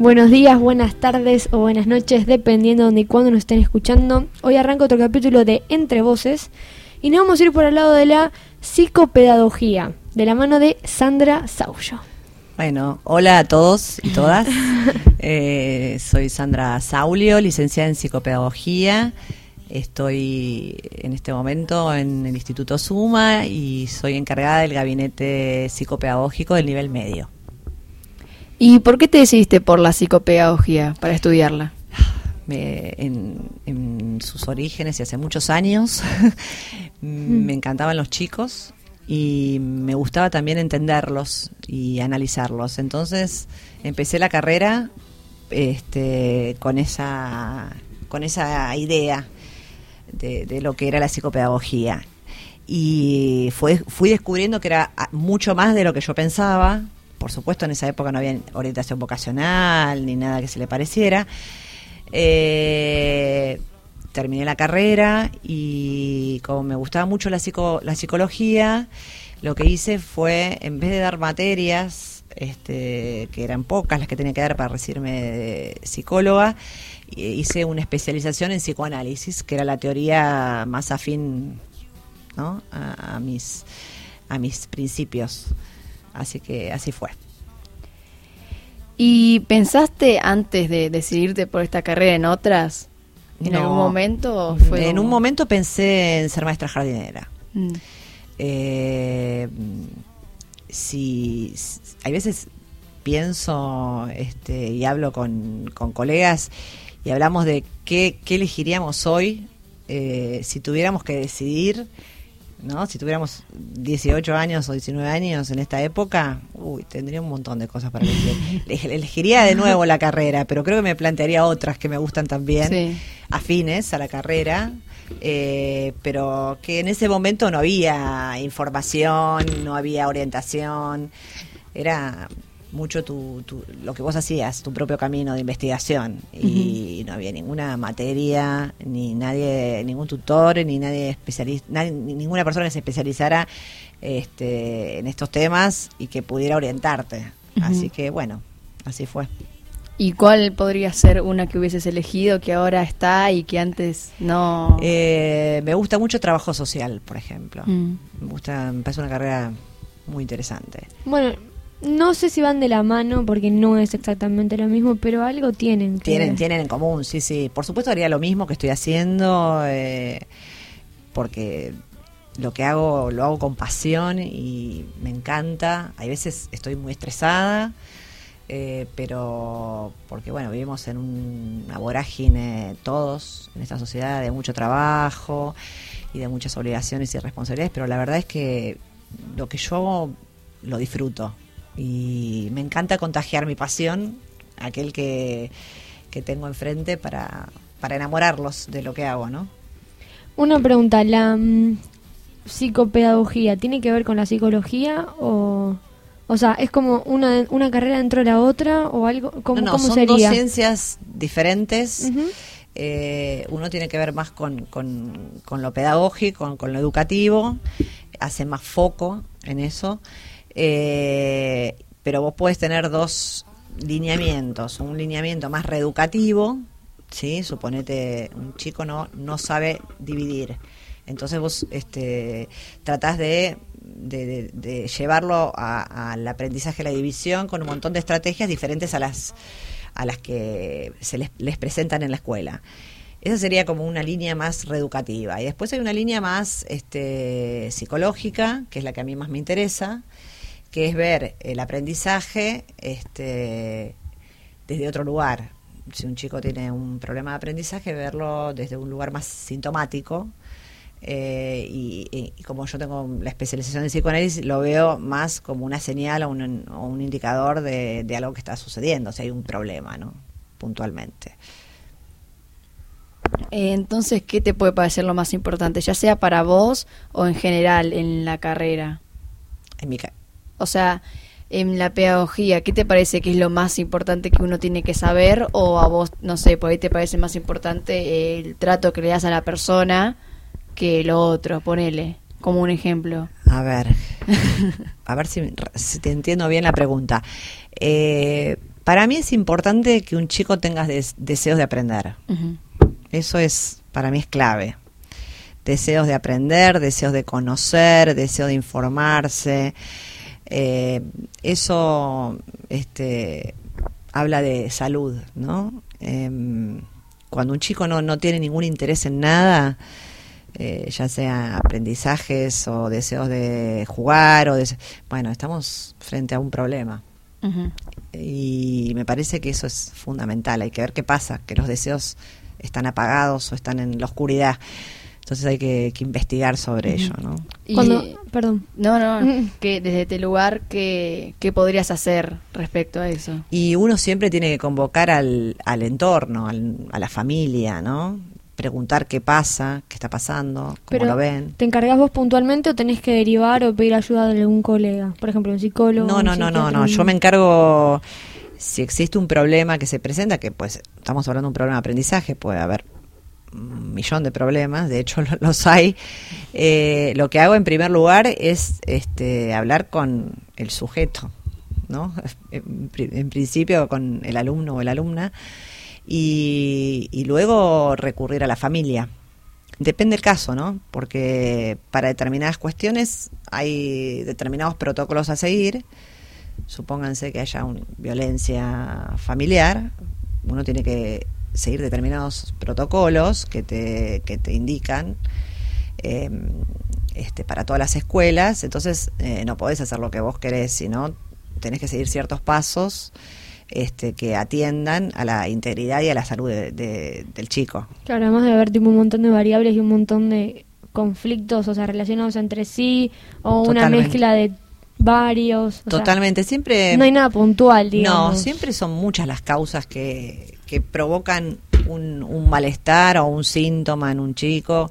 Buenos días, buenas tardes o buenas noches, dependiendo de dónde y cuándo nos estén escuchando. Hoy arranca otro capítulo de Entre Voces y nos vamos a ir por el lado de la psicopedagogía, de la mano de Sandra Saullo. Bueno, hola a todos y todas. Eh, soy Sandra Saulio, licenciada en psicopedagogía. Estoy en este momento en el Instituto Suma y soy encargada del gabinete psicopedagógico del nivel medio. ¿Y por qué te decidiste por la psicopedagogía para estudiarla? Me- en, en sus orígenes y hace muchos años me encantaban los chicos y me gustaba también entenderlos y analizarlos. Entonces empecé la carrera este, con esa con esa idea de, de lo que era la psicopedagogía y fue, fui descubriendo que era ah, mucho más de lo que yo pensaba. Por supuesto, en esa época no había orientación vocacional ni nada que se le pareciera. Eh, terminé la carrera y como me gustaba mucho la, psico- la psicología, lo que hice fue, en vez de dar materias, este, que eran pocas las que tenía que dar para recibirme de psicóloga, eh, hice una especialización en psicoanálisis, que era la teoría más afín a mis, a mis principios. Así que así fue. ¿Y pensaste antes de decidirte por esta carrera en otras? ¿En No. algún momento? o fue En un momento pensé en ser maestra jardinera. Mm. Eh, si, si- hay veces pienso este, y hablo con, con colegas y hablamos de qué, qué elegiríamos hoy eh, si tuviéramos que decidir, ¿no? Si tuviéramos 18 años o 19 años en esta época, uy, tendría un montón de cosas para elegir. Ele- Elegiría de nuevo la carrera, pero creo que me plantearía otras que me gustan también Sí. afines a la carrera, eh, pero que en ese momento no había información, no había orientación, era mucho tu, tu- lo que vos hacías, tu propio camino de investigación y no había ninguna materia, ni nadie, ningún tutor, ni nadie especialista, nadie- ni ninguna persona que se especializara este, en estos temas y que pudiera orientarte. Así que bueno, así fue. ¿Y cuál podría ser una que hubieses elegido que ahora está y que antes no? Eh, me gusta mucho trabajo social, por ejemplo. Mm. Me gusta, me parece una carrera muy interesante. Bueno, no sé si van de la mano porque no es exactamente lo mismo, pero algo tienen. Tienen, tienen en común, sí, sí. Por supuesto haría lo mismo que estoy haciendo, eh, porque lo que hago lo hago con pasión y me encanta. Hay veces estoy muy estresada, eh, pero porque bueno, vivimos en un- una vorágine todos en esta sociedad de mucho trabajo y de muchas obligaciones y responsabilidades, pero la verdad es que lo que yo hago lo disfruto y me encanta contagiar mi pasión aquel que, que tengo enfrente para, para enamorarlos de lo que hago, ¿no? Una pregunta, ¿la mm, psicopedagogía tiene que ver con la psicología o... O sea, ¿es como una, una carrera dentro de la otra o algo? ¿Cómo, no, no, cómo son sería? dos ciencias diferentes. Eh, uno tiene que ver más con, con, con lo pedagógico, con, con lo educativo, hace más foco en eso, Eh, pero vos puedes tener dos lineamientos, un lineamiento más reeducativo, ¿sí? suponete un chico no, no sabe dividir, entonces vos este, tratás de, de- de- llevarlo al aprendizaje de la división con un montón de estrategias diferentes a las a las que se les, les presentan en la escuela. Esa sería como una línea más reeducativa. Y después hay una línea más este, psicológica, que es la que a mí más me interesa, que es ver el aprendizaje este, desde otro lugar. Si un chico tiene un problema de aprendizaje, verlo desde un lugar más sintomático. Eh, y, y- y como yo tengo la especialización en psicoanálisis, lo veo más como una señal o un, o un indicador de, de algo que está sucediendo, si hay un problema, ¿no? Puntualmente. Eh, entonces, ¿qué te puede parecer lo más importante, ya sea para vos o en general en la carrera? En mi O sea, en la pedagogía, ¿qué te parece que es lo más importante que uno tiene que saber? O a vos, no sé, por ahí te parece más importante el trato que le das a la persona que lo otro, ponele, como un ejemplo. A ver, a ver si, si te entiendo bien la pregunta. Eh, Para mí es importante que un chico tenga des- deseos de aprender. Eso es, para mí es clave. Deseos de aprender, deseos de conocer, deseo de informarse. Eh, eso este, habla de salud, ¿no? Em, cuando un chico no, no tiene ningún interés en nada, eh, ya sea aprendizajes o deseos de jugar, o de, bueno, estamos frente a un problema. Y me parece que eso es fundamental. Hay que ver qué pasa, que los deseos están apagados o están en la oscuridad. Entonces hay que, que investigar sobre ello, ¿no? Y- Cuando, perdón. No, no, que desde este lugar, ¿qué, ¿qué podrías hacer respecto a eso? Y uno siempre tiene que convocar al, al entorno, al- a la familia, ¿no? Preguntar qué pasa, qué está pasando, cómo Pero, lo ven. ¿te encargas vos puntualmente o tenés que derivar o pedir ayuda de algún colega? Por ejemplo, un psicólogo. No, un no, no, no, no. Yo me encargo, si existe un problema que se presenta, que pues estamos hablando de un problema de aprendizaje, puede haber millón de problemas, de hecho lo- los hay. Eh, lo que hago en primer lugar es este, hablar con el sujeto, ¿no? En, pri- en principio con el alumno o la alumna, y, y luego recurrir a la familia. Depende del caso, ¿no? Porque para determinadas cuestiones hay determinados protocolos a seguir. Supónganse que haya un, violencia familiar, uno tiene que seguir determinados protocolos que te, que te indican eh, este, para todas las escuelas. Entonces eh, no podés hacer lo que vos querés, sino tenés que seguir ciertos pasos este, que atiendan a la integridad y a la salud de- de- del chico. Claro, además de haber tipo un montón de variables y un montón de conflictos, o sea, relacionados entre sí, o una mezcla de varios. o sea, Totalmente, siempre... no hay nada puntual, digamos. No, siempre son muchas las causas que, que provocan un, malestar o un síntoma en un chico,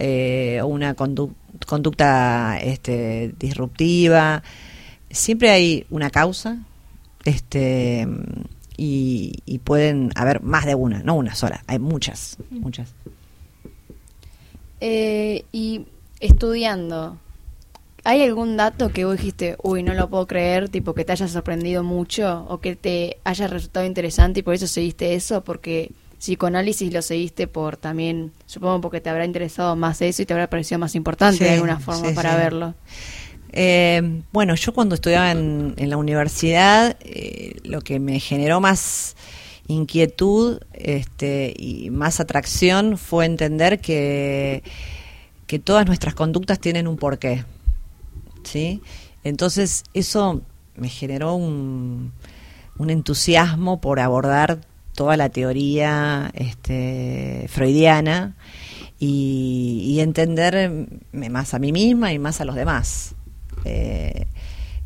eh, una condu- conducta este, disruptiva. Siempre hay una causa este, y, y pueden haber más de una, no una sola, hay muchas, muchas. Eh, y estudiando, ¿hay algún dato que vos dijiste, uy, no lo puedo creer, tipo que te haya sorprendido mucho o que te haya resultado interesante y por eso seguiste eso? Porque psicoanálisis lo seguiste por también, supongo porque te habrá interesado más eso y te habrá parecido más importante Sí, de alguna forma sí, para sí. verlo. Eh, bueno, yo cuando estudiaba en, en la universidad, eh, lo que me generó más inquietud este, y más atracción fue entender que, que todas nuestras conductas tienen un porqué. ¿Sí? Entonces, eso me generó un, entusiasmo por abordar toda la teoría este, freudiana y, y entenderme más a mí misma y más a los demás. Eh,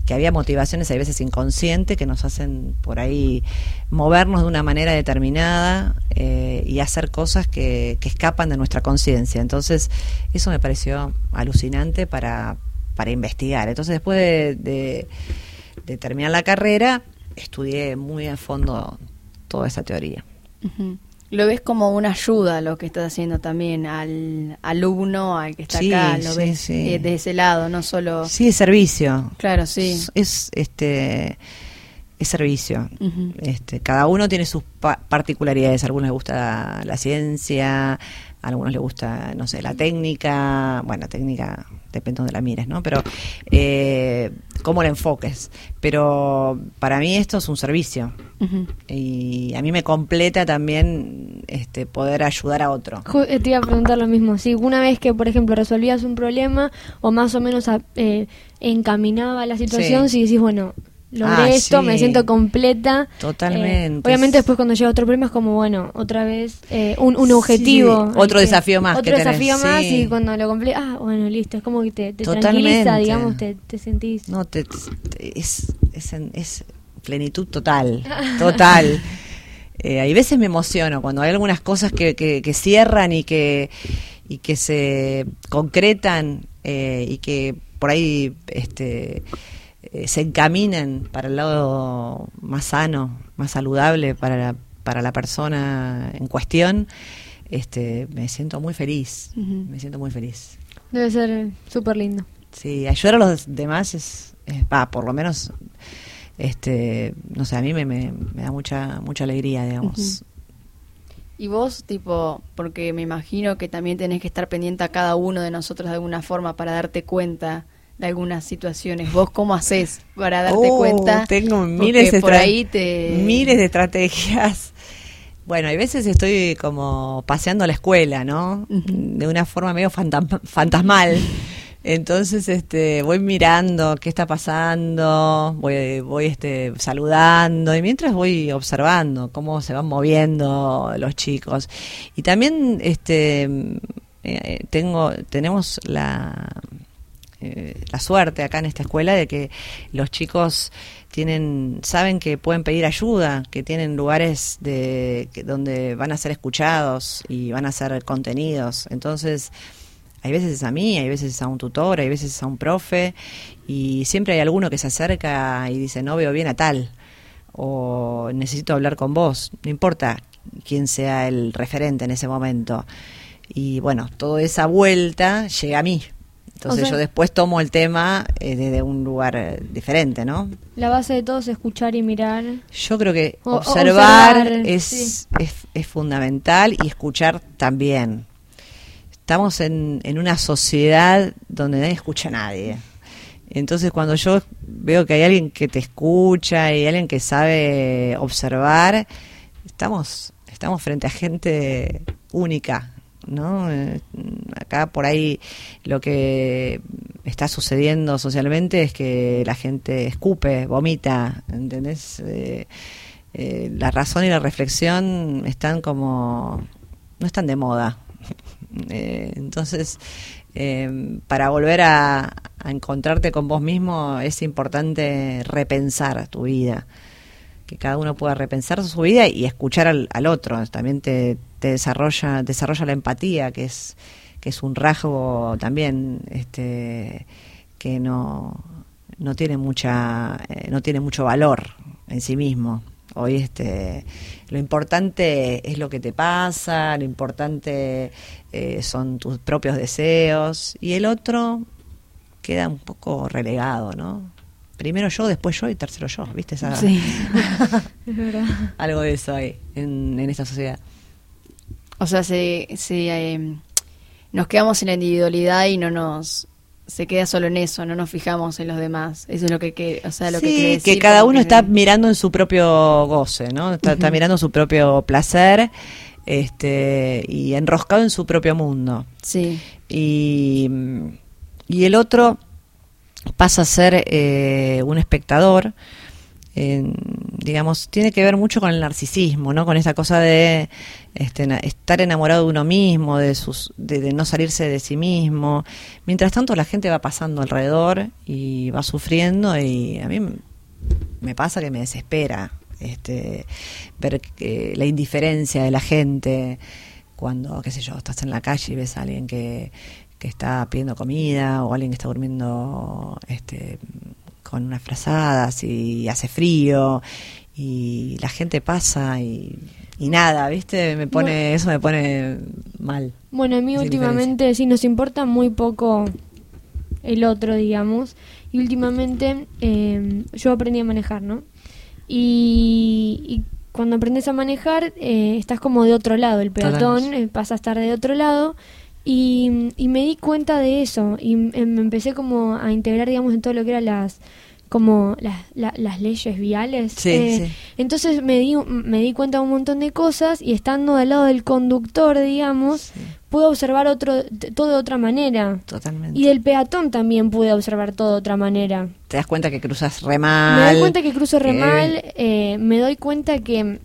que había motivaciones a veces inconscientes que nos hacen por ahí movernos de una manera determinada eh, y hacer cosas que escapan de nuestra conciencia. Entonces, eso me pareció alucinante para, para investigar. Entonces, después de, de- de terminar la carrera, estudié muy a fondo toda esa teoría. Lo ves como una ayuda lo que estás haciendo también al alumno, al que está Sí, acá, lo sí, ves sí. eh, de ese lado, no solo... Sí, es servicio. Claro, sí. Es, es, este es servicio. Este, cada uno tiene sus pa- particularidades. A algunos les gusta la ciencia, a algunos les gusta, no sé, la técnica. Bueno, técnica depende de donde la mires, ¿no? Pero eh, cómo la enfoques. Pero para mí esto es un servicio. Y a mí me completa también este, poder ayudar a otro. Eh, Te iba a preguntar lo mismo. Si una vez que, por ejemplo, resolvías un problema o más o menos a- eh, encaminaba la situación, Sí. si decís, bueno, logré Ah, esto, sí. me siento completa. Totalmente. Eh, obviamente después cuando llega otro problema es como, bueno, otra vez eh, un, un objetivo. sí. Otro desafío más Otro que tenés, desafío más sí. y cuando lo completas, ah, bueno, listo. Es como que te, te tranquiliza, digamos, te, te sentís... No, te, te- es, es, en- es plenitud total, total. Eh, hay veces me emociono cuando hay algunas cosas que, que, que cierran y que, y que se concretan eh, y que por ahí este, eh, se encaminan para el lado más sano, más saludable para la, para la persona en cuestión. Este, me siento muy feliz, me siento muy feliz. Debe ser eh, súper lindo. Sí, ayudar a los demás es, es- va, por lo menos este, no sé, a mí me, me, me da mucha, mucha alegría, digamos. Y vos, tipo, porque me imagino que también tenés que estar pendiente a cada uno de nosotros de alguna forma para darte cuenta de algunas situaciones. ¿Vos cómo haces para darte Oh, cuenta? Tengo miles de por ahí te... miles de estrategias. Bueno, hay veces estoy como paseando la escuela, ¿no? De una forma medio fantasmal. Entonces, este, voy mirando qué está pasando, voy, voy este, saludando y mientras voy observando cómo se van moviendo los chicos. Y también, este, eh, tengo, tenemos la, eh, la suerte acá en esta escuela de que los chicos tienen saben que pueden pedir ayuda, que tienen lugares de que- donde van a ser escuchados y van a ser contenidos. Entonces, hay veces es a mí, hay veces es a un tutor, hay veces es a un profe y siempre hay alguno que se acerca y dice, "No veo bien a tal" o necesito hablar con vos, no importa quién sea el referente en ese momento. Y bueno, toda esa vuelta llega a mí. Entonces O sea- yo después tomo el tema eh, desde un lugar eh, diferente, ¿no? La base de todo es escuchar y mirar. Yo creo que O- observar, observar, es, sí. es, es fundamental y escuchar también. Estamos en, en una sociedad donde nadie escucha a nadie. Entonces cuando yo veo que hay alguien que te escucha y alguien que sabe observar, estamos, estamos frente a gente única, ¿no? Eh, Acá por ahí lo que está sucediendo socialmente es que la gente escupe, vomita, ¿entendés? Eh, eh, la razón y la reflexión están como no están de moda entonces para volver a encontrarte con vos mismo es importante repensar tu vida que cada uno pueda repensar su vida y escuchar al, otro. También te, te desarrolla desarrolla la empatía que es que es un rasgo también este que no no tiene mucha eh, no tiene mucho valor en sí mismo. Hoy este lo importante es lo que te pasa lo importante eh, son tus propios deseos y el otro queda un poco relegado no primero yo después yo y tercero yo viste esa Sí. Es verdad. algo de eso hay en, en esta sociedad O sea, se, se, eh, nos quedamos en la individualidad y no nos... Se queda solo en eso, no nos fijamos en los demás. Eso es lo que, que o sea, lo que Sí, que decir cada como uno que- está mirando en su propio goce, ¿no? Está, está Ujú. mirando su propio placer este, y enroscado en su propio mundo. Sí, Y, y el otro pasa a ser eh, un espectador. en- digamos, tiene que ver mucho con el narcisismo, ¿no? Con esa cosa de este, estar enamorado de uno mismo, de, sus, de, no salirse de sí mismo. Mientras tanto, la gente va pasando alrededor y va sufriendo y a mí me pasa que me desespera este, ver que la indiferencia de la gente cuando, qué sé yo, estás en la calle y ves a alguien que, que está pidiendo comida o alguien que está durmiendo este, con unas frazadas y hace frío y la gente pasa y, y nada, ¿viste? Me pone, Bueno. eso me pone mal. Bueno, a mí últimamente sí nos importa muy poco el otro, digamos. Y últimamente eh, yo aprendí a manejar, ¿no? Y, y cuando aprendes a manejar, eh, estás como de otro lado. El peatón eh, pasa a estar de otro lado. Y, y me di cuenta de eso. Y me empecé como a integrar, digamos, en todo lo que eran las como las, la- las leyes viales. Sí, Eh, sí. Entonces me di, me di cuenta de un montón de cosas y estando del lado del conductor, digamos, Sí. pude observar otro, todo de otra manera. Totalmente. Y del peatón también pude observar todo de otra manera. Te das cuenta que cruzas re mal. Me doy cuenta que cruzo re mal, eh, me doy cuenta que,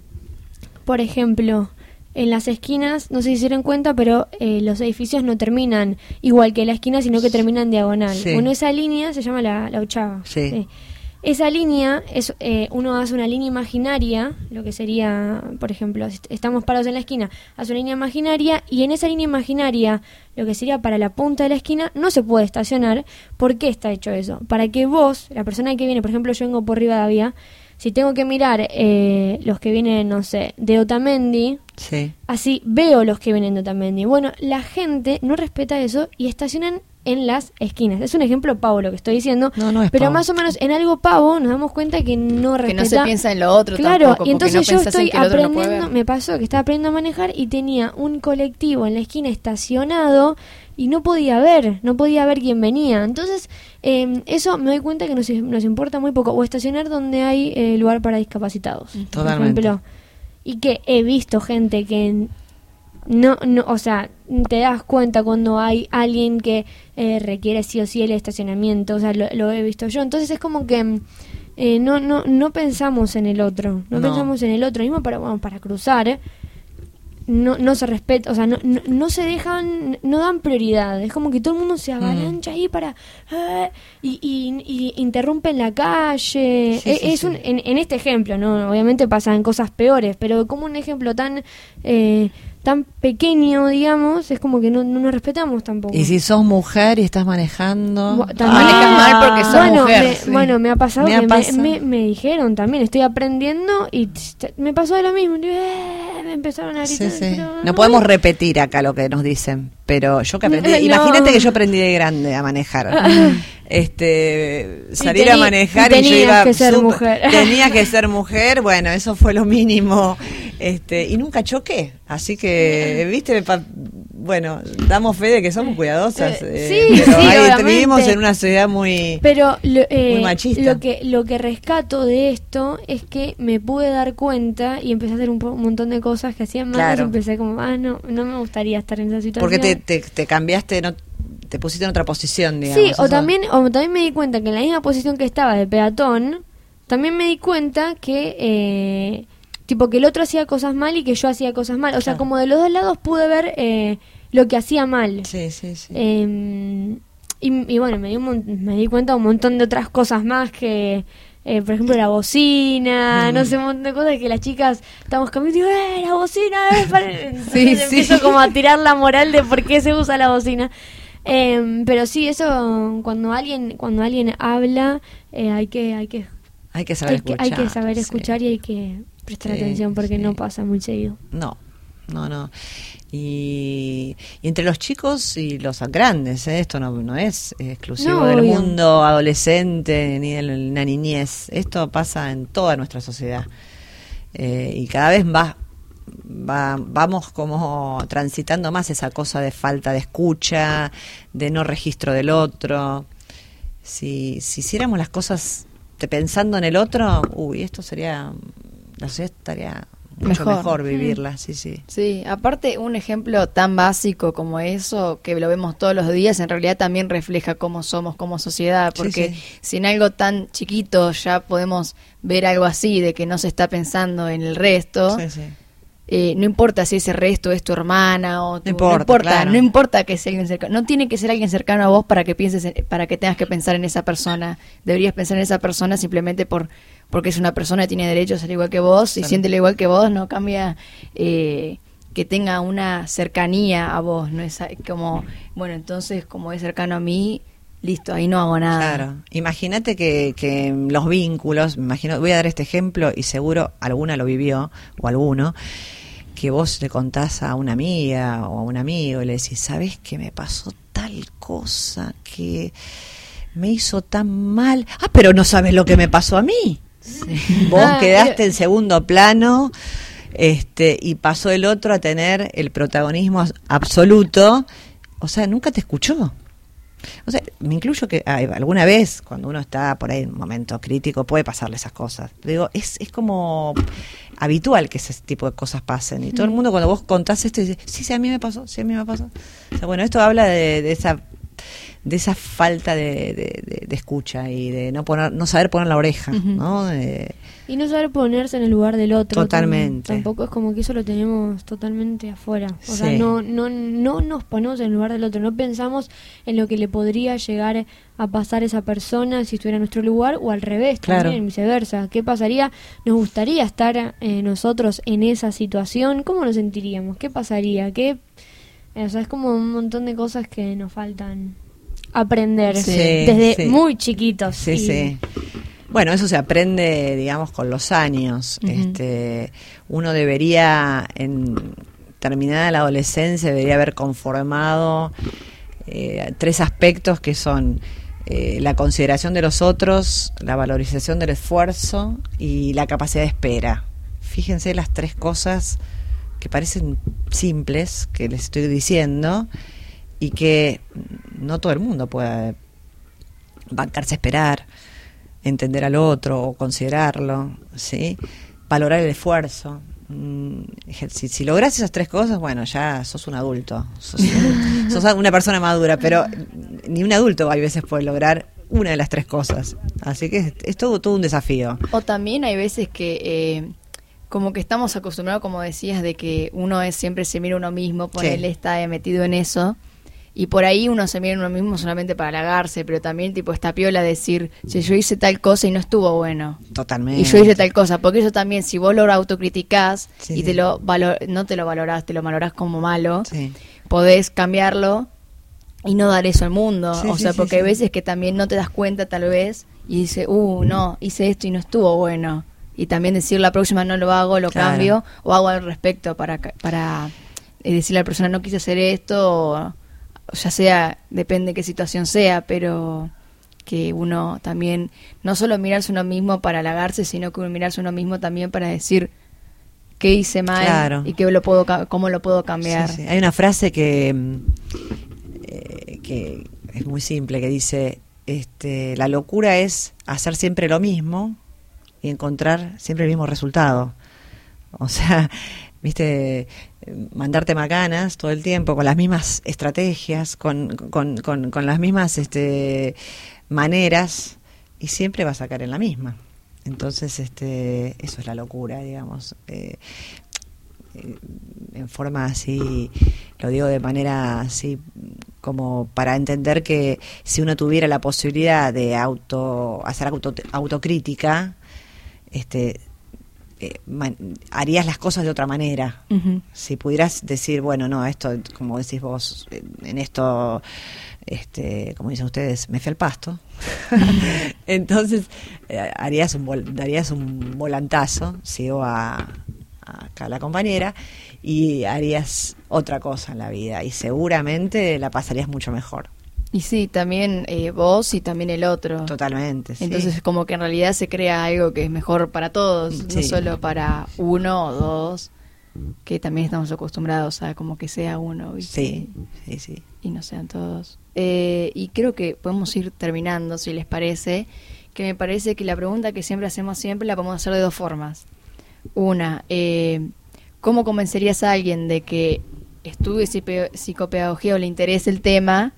por ejemplo, en las esquinas, no sé si se dieron cuenta, pero eh, los edificios no terminan igual que la esquina, sino que terminan diagonal. Sí. Bueno, esa línea se llama la, la ochava. Sí. Esa línea, es, eh, uno hace una línea imaginaria, lo que sería, por ejemplo, si est- estamos parados en la esquina, hace una línea imaginaria y en esa línea imaginaria, lo que sería para la punta de la esquina, no se puede estacionar. ¿Por qué está hecho eso? Para que vos, la persona que viene, por ejemplo, yo vengo por Rivadavia, si tengo que mirar eh, los que vienen, no sé, de Otamendi, Sí. así veo los que vienen de Otamendi. Bueno, la gente no respeta eso y estacionan en las esquinas. Es un ejemplo pavo lo que estoy diciendo, No, no es pero pavo. más o menos en algo pavo nos damos cuenta que no Que respeta no se piensa en lo otro Claro, tampoco, y entonces no yo en estoy que aprendiendo, me pasó que estaba aprendiendo a manejar y tenía un colectivo en la esquina estacionado y no podía ver, no podía ver quién venía. Entonces, eh, eso me doy cuenta que nos, nos importa muy poco. O estacionar donde hay eh, lugar para discapacitados, por Totalmente. ejemplo. Y que he visto gente que no, no, o sea, te das cuenta cuando hay alguien que eh, requiere sí o sí el estacionamiento, o sea, lo, lo he visto yo. Entonces es como que mm, eh, no, no, no pensamos en el otro, no, No. pensamos en el otro, mismo para, bueno, para cruzar, ¿eh? No, no se respeta, o sea, no, no, no se dejan, no dan prioridad, es como que todo el mundo Mm. se avalancha ahí para, eh, y, y, y interrumpen la calle, Sí, sí, es sí. un, en, en este ejemplo, no, obviamente pasan cosas peores, pero como un ejemplo tan, eh, tan pequeño, digamos, es como que no, no nos respetamos tampoco. Y si sos mujer y estás manejando. Bu- Ah, también- Manejas mal porque sos bueno, mujer, Me, sí. Bueno, me ha pasado Me que me- pasado. Me, me dijeron también, estoy aprendiendo y me pasó de lo mismo. eh, me empezaron a gritar. sí. No podemos repetir acá lo que nos dicen, pero yo que aprendí, No. imagínate que yo aprendí de grande a manejar. Este, salir a manejar y y, yo iba que ser mujer. tenía que ser mujer, bueno, eso fue lo mínimo. Este, y nunca choqué, así que, viste, bueno, damos fe de que somos cuidadosas, Eh, eh, sí, pero sí, vivimos en una sociedad muy Pero lo, eh, Muy machista. lo que lo que rescato de esto es que me pude dar cuenta y empecé a hacer un, montón de cosas que hacían mal Claro. y empecé como, ah, no, no me gustaría estar en esa situación. porque te, te, te cambiaste, no, te pusiste en otra posición, digamos. Sí, o también, o también me di cuenta que en la misma posición que estaba de peatón, también me di cuenta que, eh, tipo, que el otro hacía cosas mal y que yo hacía cosas mal. O sea, como de los dos lados pude ver eh, lo que hacía mal. Sí, sí, sí. Eh, y, y bueno, me di, un me di cuenta de un montón de otras cosas más que, eh, por ejemplo, la bocina, Mm. no sé, un montón de cosas que las chicas estamos caminando y digo, ¡eh, la bocina! eh, para-". Sí, sí. empiezo como a tirar la moral de por qué se usa la bocina. Eh, pero sí, eso, cuando alguien cuando alguien habla, eh, hay que hay que hay que saber hay que, escuchar. hay que saber sí. escuchar y hay que prestar Sí, atención porque sí. no pasa muy seguido. No, no, no. Y, y entre los chicos y los grandes, ¿eh? esto no, no es exclusivo No, del obvio. mundo adolescente ni de la niñez. Esto pasa en toda nuestra sociedad. Eh, y cada vez va, va, vamos como transitando más esa cosa de falta de escucha, de no registro del otro. Si, si hiciéramos las cosas pensando en el otro, uy, esto sería, la sociedad estaría mucho Mejor. mejor, vivirla, sí, sí. Sí, aparte un ejemplo tan básico como eso, que lo vemos todos los días, en realidad también refleja cómo somos como sociedad, porque sí. si en algo tan chiquito ya podemos ver algo así, de que no se está pensando en el resto, Sí, sí. Eh, no importa si ese resto es tu hermana o tu, importa, claro. no importa que sea alguien cercano, no tiene que ser alguien cercano a vos para que pienses, en- para que tengas que pensar en esa persona. Deberías pensar en esa persona simplemente por porque es una persona y tiene derechos al igual que vos y Claro. siente igual que vos, no cambia eh, que tenga una cercanía a vos, no es como bueno entonces como es cercano a mí, listo, ahí no hago nada. Claro. Imagínate que, que los vínculos, imagino, voy a dar este ejemplo y seguro alguna lo vivió o alguno, que vos le contás a una amiga o a un amigo y le decís, ¿sabes que me pasó tal cosa que me hizo tan mal? Ah, pero no sabes lo que me pasó a mí. Vos Ah, quedaste en segundo plano este y pasó el otro a tener el protagonismo absoluto. O sea, nunca te escuchó. O sea, me incluyo que ay, alguna vez, cuando uno está por ahí en un momento crítico, puede pasarle esas cosas. Digo, es, es como habitual que ese tipo de cosas pasen. Y todo el mundo cuando vos contás esto dice, sí, sí, a mí me pasó, sí, a mí me pasó. O sea, bueno, esto habla de, de esa de esa falta de, de- escucha y de no poner no saber poner la oreja. ¿no? De- Y no saber ponerse en el lugar del otro. Totalmente. también. Tampoco es como que eso lo tenemos totalmente afuera. O sea, no, no, no nos ponemos en el lugar del otro. No pensamos en lo que le podría llegar a pasar esa persona si estuviera en nuestro lugar o al revés, Claro. también, viceversa. ¿Qué pasaría? ¿Nos gustaría estar eh, nosotros en esa situación? ¿Cómo nos sentiríamos? ¿Qué pasaría? ¿Qué... O sea, es como un montón de cosas que nos faltan aprender Sí, desde sí. muy chiquitos. Sí, Y- sí. Bueno, eso se aprende, digamos, con los años. Este, uno debería, en terminada la adolescencia, debería haber conformado eh, tres aspectos que son eh, la consideración de los otros, la valorización del esfuerzo y la capacidad de espera. Fíjense las tres cosas que parecen simples, que les estoy diciendo, y que no todo el mundo puede bancarse a esperar, entender al otro o considerarlo, ¿sí? valorar el esfuerzo. Mm, Si, si logras esas tres cosas, bueno, ya sos un adulto, sos, sos una persona madura, pero ni un adulto hay veces puede lograr una de las tres cosas. Así que es, es todo, todo un desafío. O también hay veces que eh, como que estamos acostumbrados, como decías, de que uno es siempre se mira a uno mismo, ponele Sí. está metido en eso. Y por ahí uno se mira uno mismo solamente para halagarse, pero también tipo esta piola decir, si yo hice tal cosa y no estuvo bueno. Totalmente. Y yo hice tal cosa, porque eso también, si vos lo autocriticás Sí, y te lo valo- no te lo valorás, te lo valorás como malo, Sí. podés cambiarlo y no dar eso al mundo. Sí, o sea, porque hay veces que también no te das cuenta tal vez y dices, uh, no, hice esto y no estuvo bueno. Y también decir la próxima no lo hago, lo Claro. cambio o hago al respecto para, para eh, decirle a la persona no quise hacer esto, o ya sea, depende qué situación sea, pero que uno también no solo mirarse uno mismo para halagarse, sino que uno mirarse uno mismo también para decir qué hice mal Claro. y qué lo puedo cómo lo puedo cambiar. Sí, sí. Hay una frase que, eh, que es muy simple, que dice, este, la locura es hacer siempre lo mismo y encontrar siempre el mismo resultado. O sea, viste, mandarte macanas todo el tiempo con las mismas estrategias, con, con, con, las mismas este, maneras y siempre vas a caer en la misma. Entonces, este, eso es la locura, digamos. Eh, en forma así, lo digo de manera así como para entender que si uno tuviera la posibilidad de auto hacer auto, autocrítica, este eh, man- harías las cosas de otra manera. Si pudieras decir, bueno, no, esto, como decís vos, en esto, este, como dicen ustedes, me fui al pasto. Entonces, eh, harías un, vol- darías un volantazo, sigo a, a acá a la compañera, y harías otra cosa en la vida. Y seguramente la pasarías mucho mejor. Y sí, también eh, vos y también el otro. Totalmente. sí. Entonces como que en realidad se crea algo que es mejor para todos, no solo para uno o dos, que también estamos acostumbrados a como que sea uno ¿viste? sí, sí, sí. y no sean todos. Eh, y creo que podemos ir terminando, si les parece, que me parece que la pregunta que siempre hacemos siempre la podemos hacer de dos formas. Una, eh, ¿cómo convencerías a alguien de que estudie psicopedagogía o le interese el tema?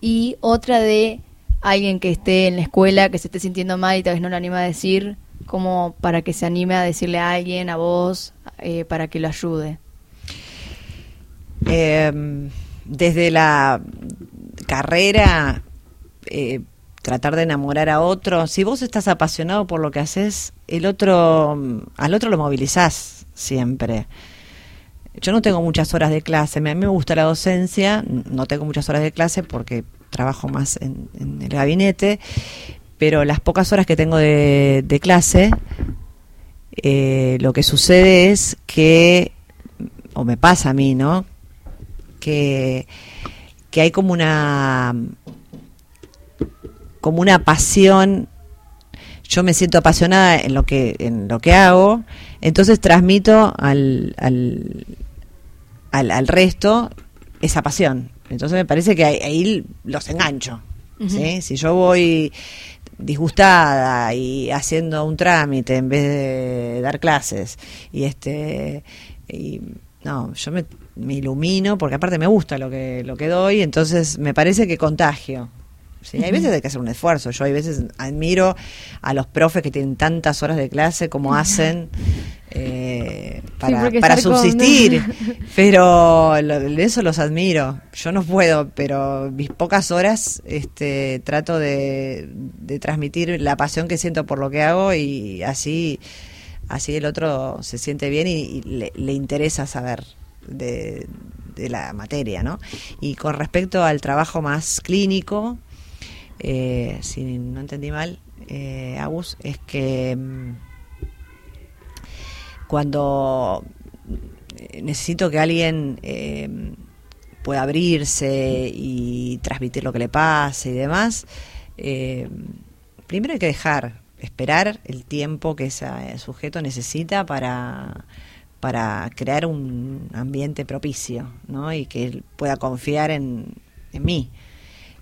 Y otra de alguien que esté en la escuela, que se esté sintiendo mal y tal vez no lo anima a decir, como para que se anime a decirle a alguien, a vos, eh, para que lo ayude. Eh, desde la carrera, eh, tratar de enamorar a otro. Si vos estás apasionado por lo que haces, el otro, mm, al otro lo movilizás siempre. Yo no tengo muchas horas de clase, a mí me gusta la docencia, no tengo muchas horas de clase porque trabajo más en, el gabinete, pero las pocas horas que tengo de, de clase, eh, lo que sucede es que, o me pasa a mí, ¿no? Que, que hay como una como una pasión. Yo me siento apasionada en lo que en lo que hago. Entonces transmito al, al, al resto esa pasión. Entonces me parece que ahí, ahí los engancho ¿sí? si yo voy disgustada y haciendo un trámite en vez de dar clases y este y no yo me, me ilumino porque aparte me gusta lo que lo que doy entonces me parece que contagio Sí, hay veces hay que hacer un esfuerzo. Yo hay veces admiro a los profes que tienen tantas horas de clase como hacen eh, para, con- subsistir. Pero lo- eso los admiro. Yo no puedo, pero mis pocas horas este, trato de, de transmitir la pasión que siento por lo que hago y así, así el otro se siente bien y, y le, le interesa saber de, de la materia, ¿no? Y con respecto al trabajo más clínico, eh, si no entendí mal, eh, Agus, es que mm, cuando eh, necesito que alguien eh, pueda abrirse y transmitir lo que le pase y demás, eh, primero hay que dejar, esperar el tiempo que ese sujeto necesita para, para crear un ambiente propicio ¿no? y que él pueda confiar en, en mí.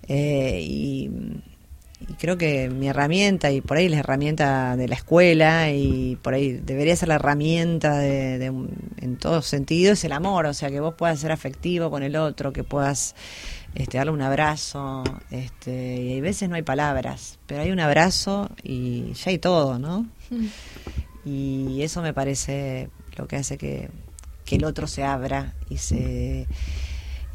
Eh, y, creo que mi herramienta, y por ahí la herramienta de la escuela, y por ahí debería ser la herramienta de, en todos sentidos, es el amor, o sea, que vos puedas ser afectivo con el otro, que puedas este, darle un abrazo, este, y hay veces no hay palabras, pero hay un abrazo y ya hay todo, ¿no? Mm. Y eso me parece lo que hace que, que el otro se abra y se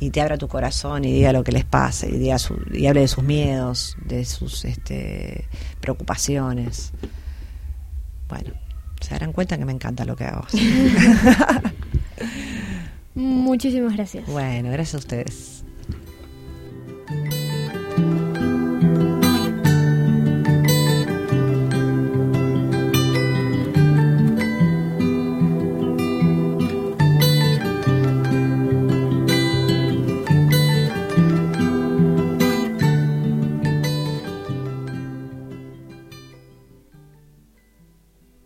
y te abra tu corazón y diga lo que les pasa y, diga y hable de sus miedos, de sus este, preocupaciones. Bueno, se darán cuenta que me encanta lo que hago. Muchísimas gracias. Bueno, gracias a ustedes.